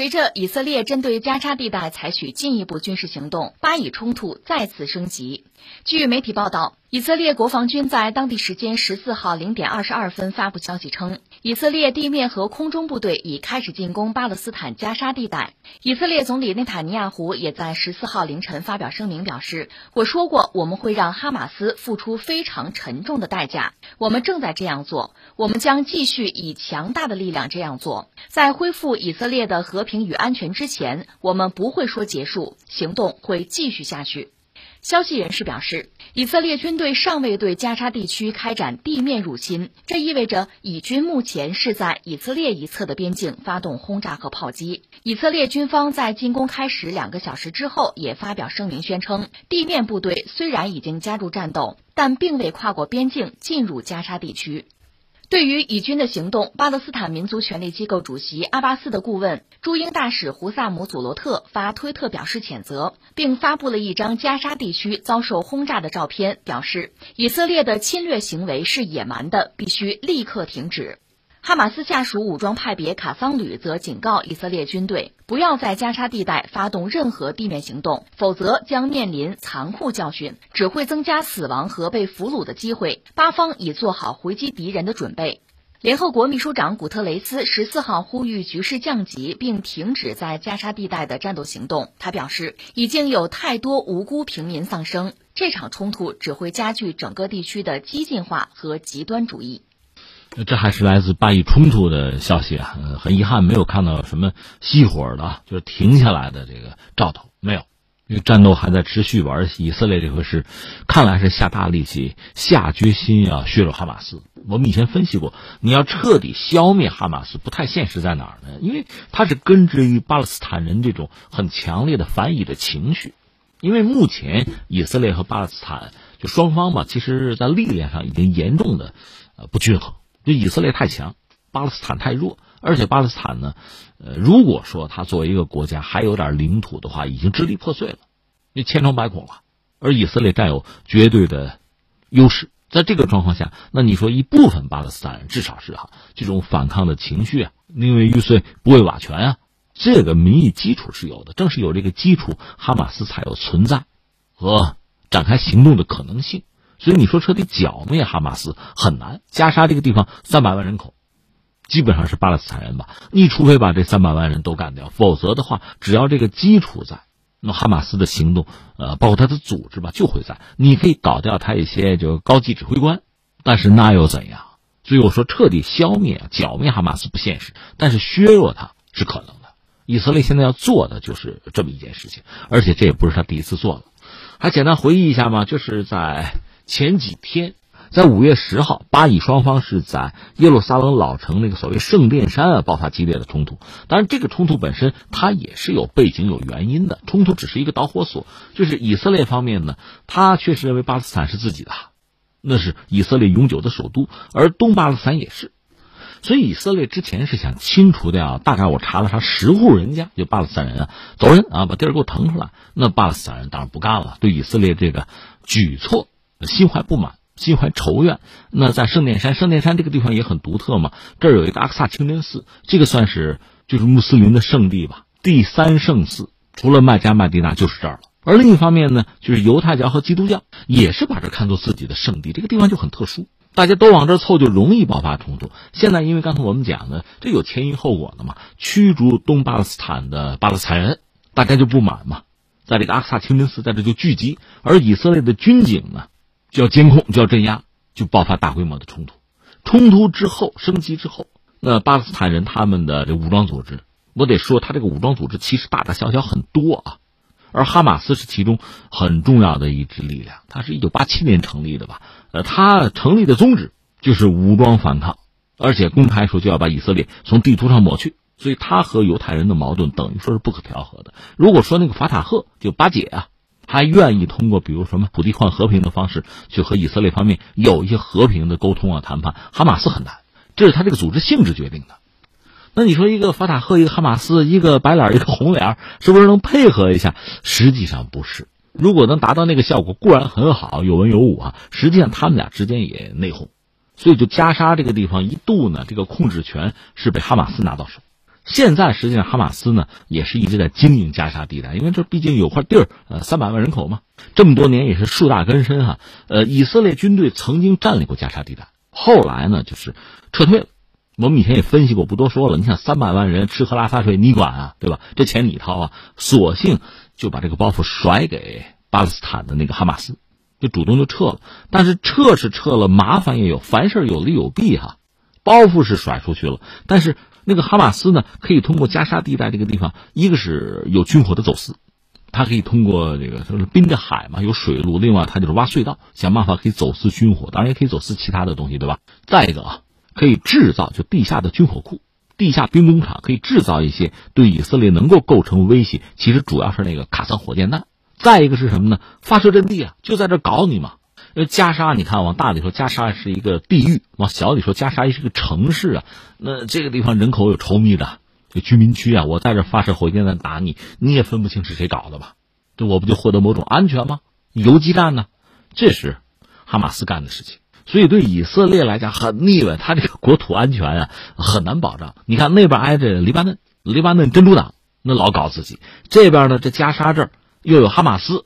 随着以色列针对加沙地带采取进一步军事行动，巴以冲突再次升级。据媒体报道，以色列国防军在当地时间十四号零点二十二分发布消息称，以色列地面和空中部队已开始进攻巴勒斯坦加沙地带。以色列总理内塔尼亚胡也在十四号凌晨发表声明，表示：“我说过，我们会让哈马斯付出非常沉重的代价，我们正在这样做，我们将继续以强大的力量这样做。在恢复以色列的和平。”和平与安全之前，我们不会说结束，行动会继续下去。消息人士表示，以色列军队尚未对加沙地区开展地面入侵，这意味着以军目前是在以色列一侧的边境发动轰炸和炮击。以色列军方在进攻开始两个小时之后也发表声明，宣称地面部队虽然已经加入战斗，但并未跨过边境进入加沙地区。对于以军的行动，巴勒斯坦民族权利机构主席阿巴斯的顾问驻英大使胡萨姆·祖罗特发推特表示谴责，并发布了一张加沙地区遭受轰炸的照片，表示以色列的侵略行为是野蛮的，必须立刻停止。哈马斯下属武装派别卡桑旅则警告以色列军队，不要在加沙地带发动任何地面行动，否则将面临残酷教训，只会增加死亡和被俘虏的机会。巴方已做好回击敌人的准备。联合国秘书长古特雷斯十四号呼吁局势降级，并停止在加沙地带的战斗行动。他表示，已经有太多无辜平民丧生，这场冲突只会加剧整个地区的激进化和极端主义。这还是来自巴以冲突的消息啊！很遗憾，没有看到什么熄火的，就是停下来的这个兆头没有，因为战斗还在持续吧。而以色列这回是，看来是下大力气、下决心要削弱哈马斯。我们以前分析过，你要彻底消灭哈马斯，不太现实，在哪儿呢？因为它是根植于巴勒斯坦人这种很强烈的反以的情绪。因为目前以色列和巴勒斯坦就双方吧，其实在力量上已经严重的呃不均衡。以色列太强，巴勒斯坦太弱，而且巴勒斯坦呢，呃，如果说他作为一个国家还有点领土的话，已经支离破碎了，就千疮百孔了。而以色列占有绝对的优势，在这个状况下，那你说一部分巴勒斯坦人至少是哈这种反抗的情绪啊，宁为玉碎不为瓦全啊，这个民意基础是有的。正是有这个基础，哈马斯才有存在和展开行动的可能性。所以你说彻底剿灭哈马斯很难。加沙这个地方三百万人口，基本上是巴勒斯坦人吧？你除非把这三百万人都干掉，否则的话，只要这个基础在，那么哈马斯的行动，呃，包括他的组织吧，就会在。你可以搞掉他一些就高级指挥官，但是那又怎样？所以我说彻底消灭、剿灭哈马斯不现实，但是削弱他是可能的。以色列现在要做的就是这么一件事情，而且这也不是他第一次做了。还简单回忆一下嘛，就是在。前几天，在五月十号，巴以双方是在耶路撒冷老城那个所谓圣殿山啊爆发激烈的冲突。当然，这个冲突本身它也是有背景、有原因的。冲突只是一个导火索，就是以色列方面呢，他确实认为巴勒斯坦是自己的，那是以色列永久的首都，而东巴勒斯坦也是。所以，以色列之前是想清除掉，大概我查了查，十户人家就巴勒斯坦人啊，走人啊，把地儿给我腾出来。那巴勒斯坦人当然不干了，对以色列这个举措。心怀不满，心怀仇怨。那在圣殿山，圣殿山这个地方也很独特嘛。这儿有一个阿克萨清真寺，这个算是就是穆斯林的圣地吧，第三圣寺，除了麦加、麦地那就是这儿了。而另一方面呢，就是犹太教和基督教也是把这看作自己的圣地，这个地方就很特殊，大家都往这凑，就容易爆发冲突。现在因为刚才我们讲的，这有前因后果的嘛，驱逐东巴勒斯坦的巴勒斯坦人，大家就不满嘛，在这个阿克萨清真寺在这就聚集，而以色列的军警呢。就要监控，就要镇压，就爆发大规模的冲突。冲突之后升级之后，那巴勒斯坦人他们的这武装组织，我得说，他这个武装组织其实大大小小很多啊。而哈马斯是其中很重要的一支力量，它是一九八七年成立的吧？呃，它成立的宗旨就是武装反抗，而且公开说就要把以色列从地图上抹去。所以，他和犹太人的矛盾等于说是不可调和的。如果说那个法塔赫就巴解啊。他愿意通过比如什么土地换和平的方式去和以色列方面有一些和平的沟通啊谈判，哈马斯很难，这是他这个组织性质决定的。那你说一个法塔赫，一个哈马斯，一个白脸，一个红脸，是不是能配合一下？实际上不是。如果能达到那个效果，固然很好，有文有武啊。实际上他们俩之间也内讧，所以就加沙这个地方一度呢，这个控制权是被哈马斯拿到手。现在实际上哈马斯呢也是一直在经营加沙地带，因为这毕竟有块地儿，呃，三百万人口嘛，这么多年也是树大根深哈。呃，以色列军队曾经占领过加沙地带，后来呢就是撤退了。我们以前也分析过，不多说了。你想三百万人吃喝拉撒睡你管啊，对吧？这钱你掏啊，索性就把这个包袱甩给巴勒斯坦的那个哈马斯，就主动就撤了。但是撤是撤了，麻烦也有，凡事有利有弊哈。包袱是甩出去了，但是那个哈马斯呢，可以通过加沙地带这个地方，一个是有军火的走私，它可以通过这个就是滨着海嘛，有水路，另外它就是挖隧道，想办法可以走私军火，当然也可以走私其他的东西，对吧？再一个啊。可以制造就地下的军火库、地下兵工厂，可以制造一些对以色列能够构成威胁。其实主要是那个卡桑火箭弹。再一个是什么呢？发射阵地啊，就在这搞你嘛。因为加沙，你看往大里说，加沙是一个地域；往小里说，加沙是个城市啊。那这个地方人口有稠密的，这居民区啊，我在这发射火箭弹打你，你也分不清是谁搞的吧？这我不就获得某种安全吗？游击战呢？这是哈马斯干的事情。所以对以色列来讲很腻歪，他这个国土安全啊很难保障。你看那边挨着黎巴嫩，黎巴嫩真主党那老搞自己；这边呢，这加沙这儿又有哈马斯，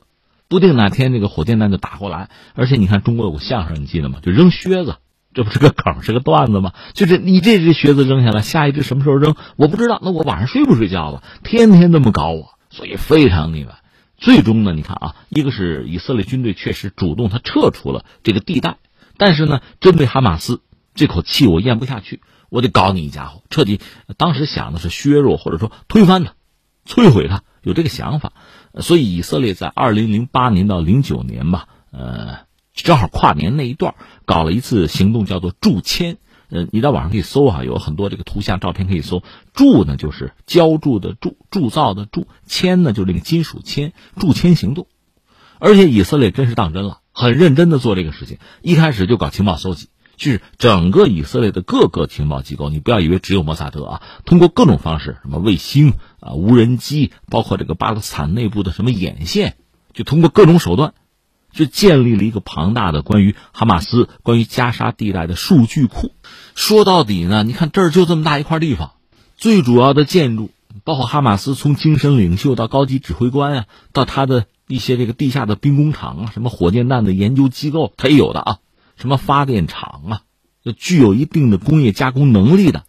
不定哪天这个火箭弹就打过来。而且你看中国有个相声，你记得吗？就扔靴子，这不是个梗，是个段子吗？就是你这只靴子扔下来，下一只什么时候扔，我不知道。那我晚上睡不睡觉了？天天这么搞我，所以非常腻歪。最终呢，你看啊，一个是以色列军队确实主动，他撤出了这个地带。但是呢，针对哈马斯这口气我咽不下去，我得搞你一家伙，彻底。当时想的是削弱或者说推翻他，摧毁他，有这个想法。所以以色列在二零零八年到零九年吧，呃，正好跨年那一段，搞了一次行动，叫做铸铅。呃，你在网上可以搜啊，有很多这个图像照片可以搜。铸呢就是浇铸的铸，铸造的铸；铅呢就是这个金属铅，铸铅行动。而且以色列真是当真了。很认真的做这个事情，一开始就搞情报搜集，就是整个以色列的各个情报机构，你不要以为只有摩萨德啊，通过各种方式，什么卫星啊、无人机，包括这个巴勒斯坦内部的什么眼线，就通过各种手段，就建立了一个庞大的关于哈马斯、关于加沙地带的数据库。说到底呢，你看这儿就这么大一块地方，最主要的建筑，包括哈马斯从精神领袖到高级指挥官啊，到他的。一些这个地下的兵工厂啊，什么火箭弹的研究机构，他也有的啊。什么发电厂啊，就具有一定的工业加工能力的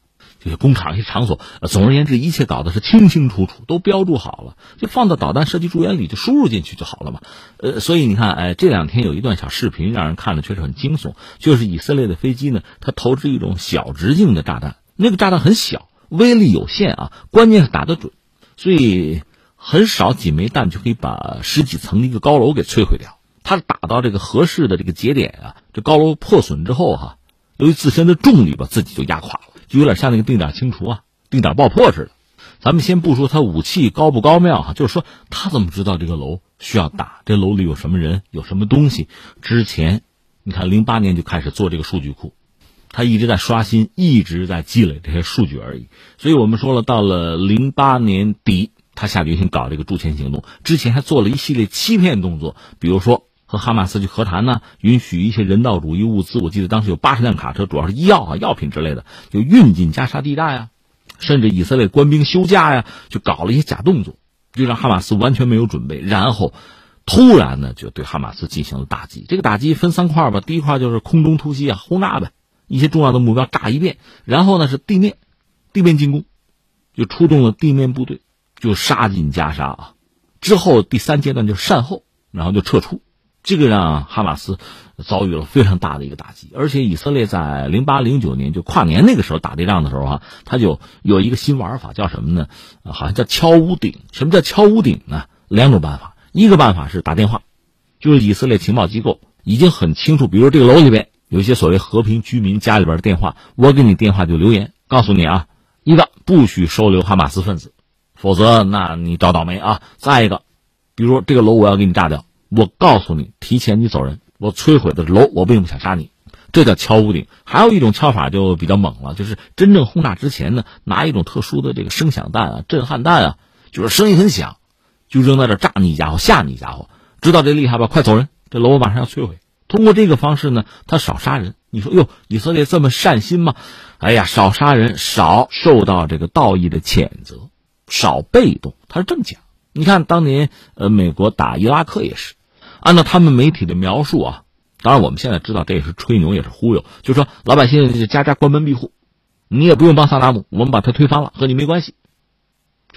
这些工厂、一些场所。总而言之，一切搞的是清清楚楚，都标注好了，就放到导弹射击助眼里，就输入进去就好了嘛。呃，所以你看，哎，这两天有一段小视频，让人看的确实很惊悚。就是以色列的飞机呢，它投掷一种小直径的炸弹，那个炸弹很小，威力有限啊，关键是打得准，所以。很少几枚弹就可以把十几层的一个高楼给摧毁掉。它打到这个合适的这个节点啊，这高楼破损之后哈，由于自身的重力把自己就压垮了，有点像那个定点清除啊、定点爆破似的。咱们先不说他武器高不高妙哈，就是说他怎么知道这个楼需要打？这楼里有什么人？有什么东西？之前你看零八年就开始做这个数据库，他一直在刷新，一直在积累这些数据而已。所以我们说了，到了零八年底。他下决心搞这个驻签行动，之前还做了一系列欺骗动作，比如说和哈马斯去和谈呢，允许一些人道主义物资，我记得当时有八十辆卡车，主要是医药啊、药品之类的，就运进加沙地带啊，甚至以色列官兵休假呀，就搞了一些假动作，就让哈马斯完全没有准备，然后突然呢就对哈马斯进行了打击。这个打击分三块吧，第一块就是空中突袭啊，轰炸呗，一些重要的目标炸一遍，然后呢是地面，地面进攻，就出动了地面部队。就杀进加沙啊，之后第三阶段就是善后，然后就撤出，这个让哈马斯遭遇了非常大的一个打击。而且以色列在零八零九年就跨年那个时候打这仗的时候啊，他就有一个新玩法，叫什么呢？好像叫敲屋顶。什么叫敲屋顶呢？两种办法，一个办法是打电话，就是以色列情报机构已经很清楚，比如这个楼里边有一些所谓和平居民家里边的电话，我给你电话就留言告诉你啊，一个不许收留哈马斯分子。否则，那你找倒霉啊！再一个，比如说这个楼我要给你炸掉，我告诉你，提前你走人，我摧毁的楼，我并不想杀你，这叫敲屋顶。还有一种敲法就比较猛了，就是真正轰炸之前呢，拿一种特殊的这个声响弹啊、震撼弹啊，就是声音很响，就扔在这炸你一家伙，吓你一家伙，知道这厉害吧？快走人，这楼我马上要摧毁。通过这个方式呢，他少杀人，你说哟，以色列这么善心吗？哎呀，少杀人，少受到这个道义的谴责，少被动，他是这么讲。你看当年呃，美国打伊拉克也是，按照他们媒体的描述啊，当然我们现在知道这也是吹牛，也是忽悠，就说老百姓家家关门闭户，你也不用帮萨达姆，我们把他推翻了，和你没关系。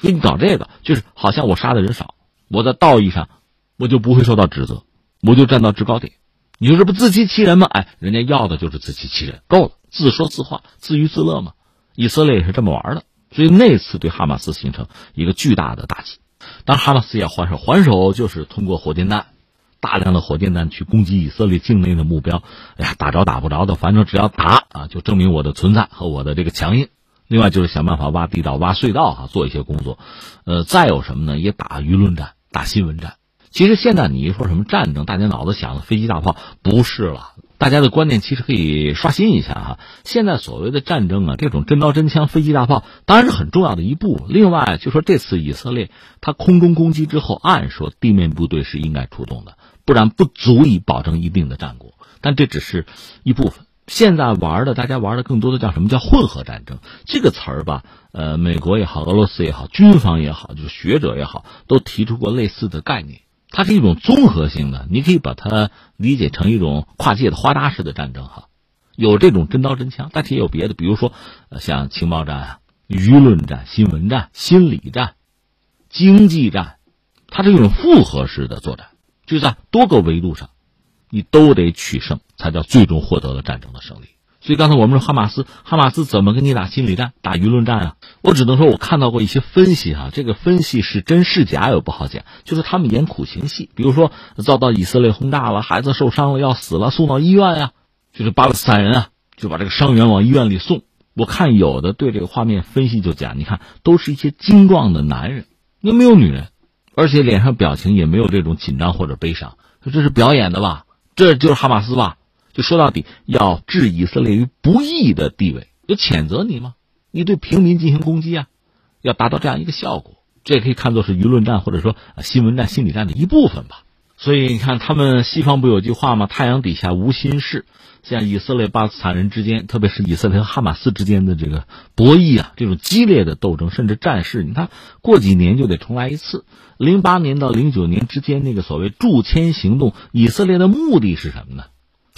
给你搞这个，就是好像我杀的人少，我在道义上，我就不会受到指责，我就站到制高点。你说这不自欺欺人吗？哎，人家要的就是自欺欺人，够了，自说自话，自娱自乐嘛。以色列也是这么玩的，所以那次对哈马斯形成一个巨大的打击。当哈马斯要还手，还手就是通过火箭弹，大量的火箭弹去攻击以色列境内的目标。哎呀，打着打不着的，反正只要打啊，就证明我的存在和我的这个强硬。另外就是想办法挖地道、挖隧道哈，做一些工作。呃，再有什么呢？也打舆论战、打新闻战。其实现在你一说什么战争，大家脑子想的飞机大炮不是了。大家的观念其实可以刷新一下哈。现在所谓的战争啊，这种真刀真枪、飞机大炮当然是很重要的一步。另外就说这次以色列它空中攻击之后，按说地面部队是应该出动的，不然不足以保证一定的战果。但这只是一部分。现在玩的，大家玩的更多的叫什么叫混合战争？这个词儿吧，呃，美国也好，俄罗斯也好，军方也好，就是学者也好，都提出过类似的概念。它是一种综合性的，你可以把它理解成一种跨界的花搭式的战争哈。有这种真刀真枪，但是也有别的，比如说像情报战啊、舆论战、新闻战、心理战、经济战，它是一种复合式的作战，就在多个维度上。你都得取胜，才叫最终获得了战争的胜利。所以刚才我们说哈马斯，哈马斯怎么跟你打心理战、打舆论战啊？我只能说，我看到过一些分析哈，这个分析是真是假又不好讲。就是他们演苦情戏，比如说遭到以色列轰炸了，孩子受伤了要死了，送到医院呀，就是巴勒斯坦人啊，就把这个伤员往医院里送。我看有的对这个画面分析就讲，你看都是一些精壮的男人，那没有女人，而且脸上表情也没有这种紧张或者悲伤，这是表演的吧？这就是哈马斯吧？就说到底，要置以色列于不义的地位，就谴责你吗？你对平民进行攻击啊，要达到这样一个效果，这也可以看作是舆论战或者说新闻战、心理战的一部分吧。所以你看，他们西方不有句话吗？太阳底下无新事。像以色列、巴勒斯坦人之间，特别是以色列和哈马斯之间的这个博弈啊，这种激烈的斗争，甚至战事，你看过几年就得重来一次。零八年到零九年之间那个所谓驻签行动，以色列的目的是什么呢？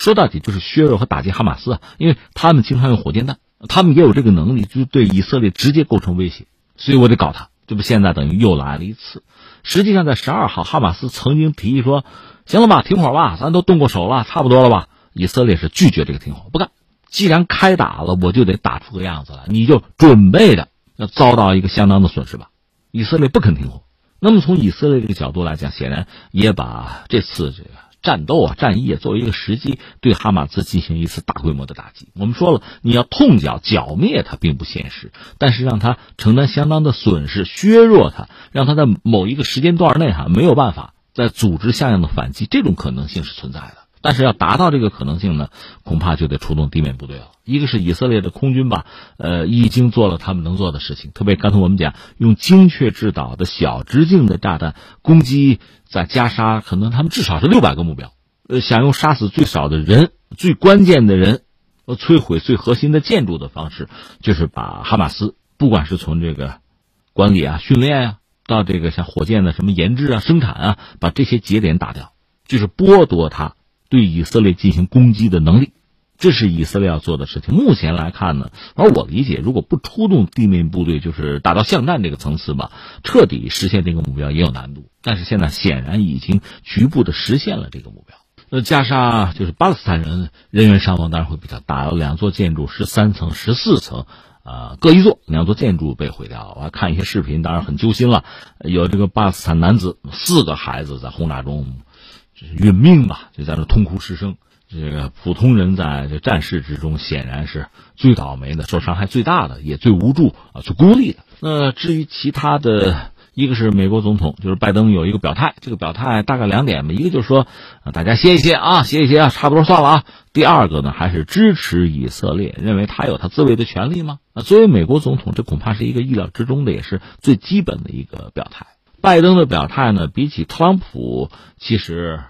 说到底就是削弱和打击哈马斯啊，因为他们经常用火箭弹，他们也有这个能力，就对以色列直接构成威胁，所以我得搞他。这不现在等于又来了一次。实际上在十二号，哈马斯曾经提议说：“行了吧，停火吧，咱都动过手了，差不多了吧？”以色列是拒绝这个停火，不干。既然开打了，我就得打出个样子来，你就准备着要遭到一个相当的损失吧。以色列不肯停火。那么从以色列这个角度来讲，显然也把这次这个战斗啊、战役作为一个时机，对哈马斯进行一次大规模的打击。我们说了，你要痛脚、剿灭它并不现实，但是让他承担相当的损失、削弱他，让他在某一个时间段内哈没有办法再组织像样的反击，这种可能性是存在的。但是要达到这个可能性呢，恐怕就得出动地面部队了。一个是以色列的空军吧，呃，已经做了他们能做的事情。特别刚才我们讲，用精确制导的小直径的炸弹攻击在加沙，可能他们至少是六百个目标。呃，想用杀死最少的人、最关键的人，呃，摧毁最核心的建筑的方式，就是把哈马斯，不管是从这个管理啊、训练啊，到这个像火箭的什么研制啊、生产啊，把这些节点打掉，就是剥夺他。对以色列进行攻击的能力，这是以色列要做的事情。目前来看呢，而我理解，如果不出动地面部队，就是打到巷战这个层次吧，彻底实现这个目标也有难度。但是现在显然已经局部的实现了这个目标。那加沙就是巴勒斯坦人人员伤亡当然会比较大，有两座建筑十三层、十四层，啊，各一座，两座建筑被毁掉了。我还看一些视频，当然很揪心了。有这个巴勒斯坦男子四个孩子在轰炸中。殒命吧，就在那痛哭失声。这个普通人在这战事之中，显然是最倒霉的，受伤害最大的，也最无助啊，最孤立的。那至于其他的，一个是美国总统，就是拜登有一个表态，这个表态大概两点吧，一个就是说，大家歇一歇啊，歇一歇啊，差不多算了啊。第二个呢，还是支持以色列，认为他有他自卫的权利吗？那作为美国总统，这恐怕是一个意料之中的，也是最基本的一个表态。拜登的表态呢，比起特朗普，其实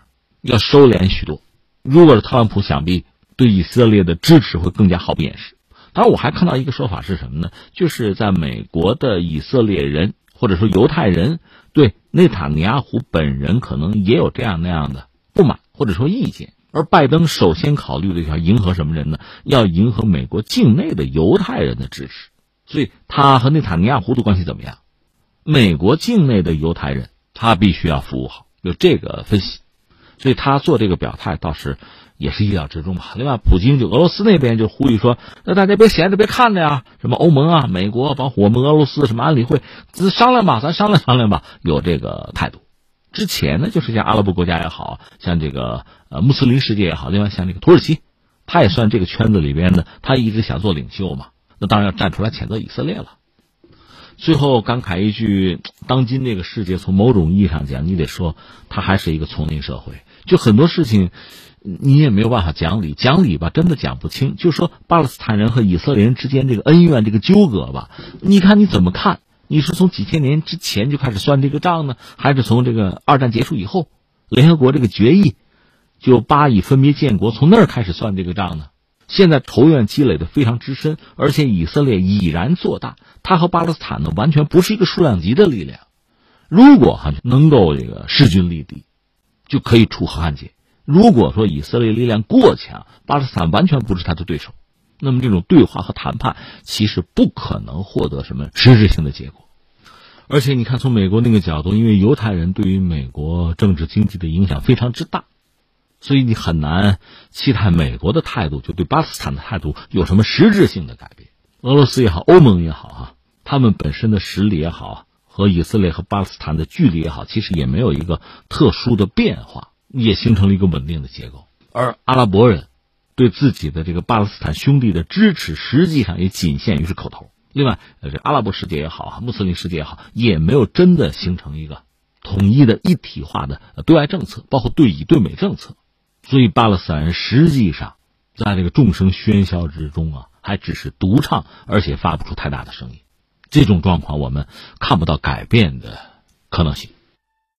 要收敛许多。如果是特朗普，想必对以色列的支持会更加毫不掩饰。当然，我还看到一个说法是什么呢？就是在美国的以色列人或者说犹太人对内塔尼亚胡本人可能也有这样那样的不满或者说意见。而拜登首先考虑的要迎合什么人呢？要迎合美国境内的犹太人的支持。所以他和内塔尼亚胡的关系怎么样？美国境内的犹太人他必须要服务好，有这个分析。所以他做这个表态倒是。也是意料之中吧。另外，普京就俄罗斯那边就呼吁说：“那大家别闲着，别看着呀，什么欧盟啊、美国，包括我们俄罗斯，什么安理会，咱商量吧，咱商量商量吧。”有这个态度。之前呢，就是像阿拉伯国家也好像这个呃穆斯林世界也好，另外像这个土耳其，他也算这个圈子里边的，他一直想做领袖嘛。那当然要站出来谴责以色列了。最后感慨一句：当今这个世界，从某种意义上讲，你得说它还是一个丛林社会，就很多事情。你也没有办法讲理，讲理吧，真的讲不清。就说巴勒斯坦人和以色列人之间这个恩怨、这个纠葛吧，你看你怎么看？你是从几千年之前就开始算这个账呢，还是从这个二战结束以后，联合国这个决议就巴以分别建国，从那儿开始算这个账呢？现在仇怨积累的非常之深，而且以色列已然做大，他和巴勒斯坦呢完全不是一个数量级的力量。如果哈能够这个势均力敌，就可以出和汉奸。如果说以色列力量过强，巴勒斯坦完全不是他的对手，那么这种对话和谈判其实不可能获得什么实质性的结果。而且你看，从美国那个角度，因为犹太人对于美国政治经济的影响非常之大，所以你很难期待美国的态度就对巴勒斯坦的态度有什么实质性的改变。俄罗斯也好，欧盟也好啊，他们本身的实力也好，和以色列和巴勒斯坦的距离也好，其实也没有一个特殊的变化。也形成了一个稳定的结构，而阿拉伯人对自己的这个巴勒斯坦兄弟的支持，实际上也仅限于是口头。另外，这阿拉伯世界也好，穆斯林世界也好，也没有真的形成一个统一的一体化的对外政策，包括对以对美政策。所以，巴勒斯坦人实际上在这个众声喧嚣之中啊，还只是独唱，而且发不出太大的声音。这种状况，我们看不到改变的可能性。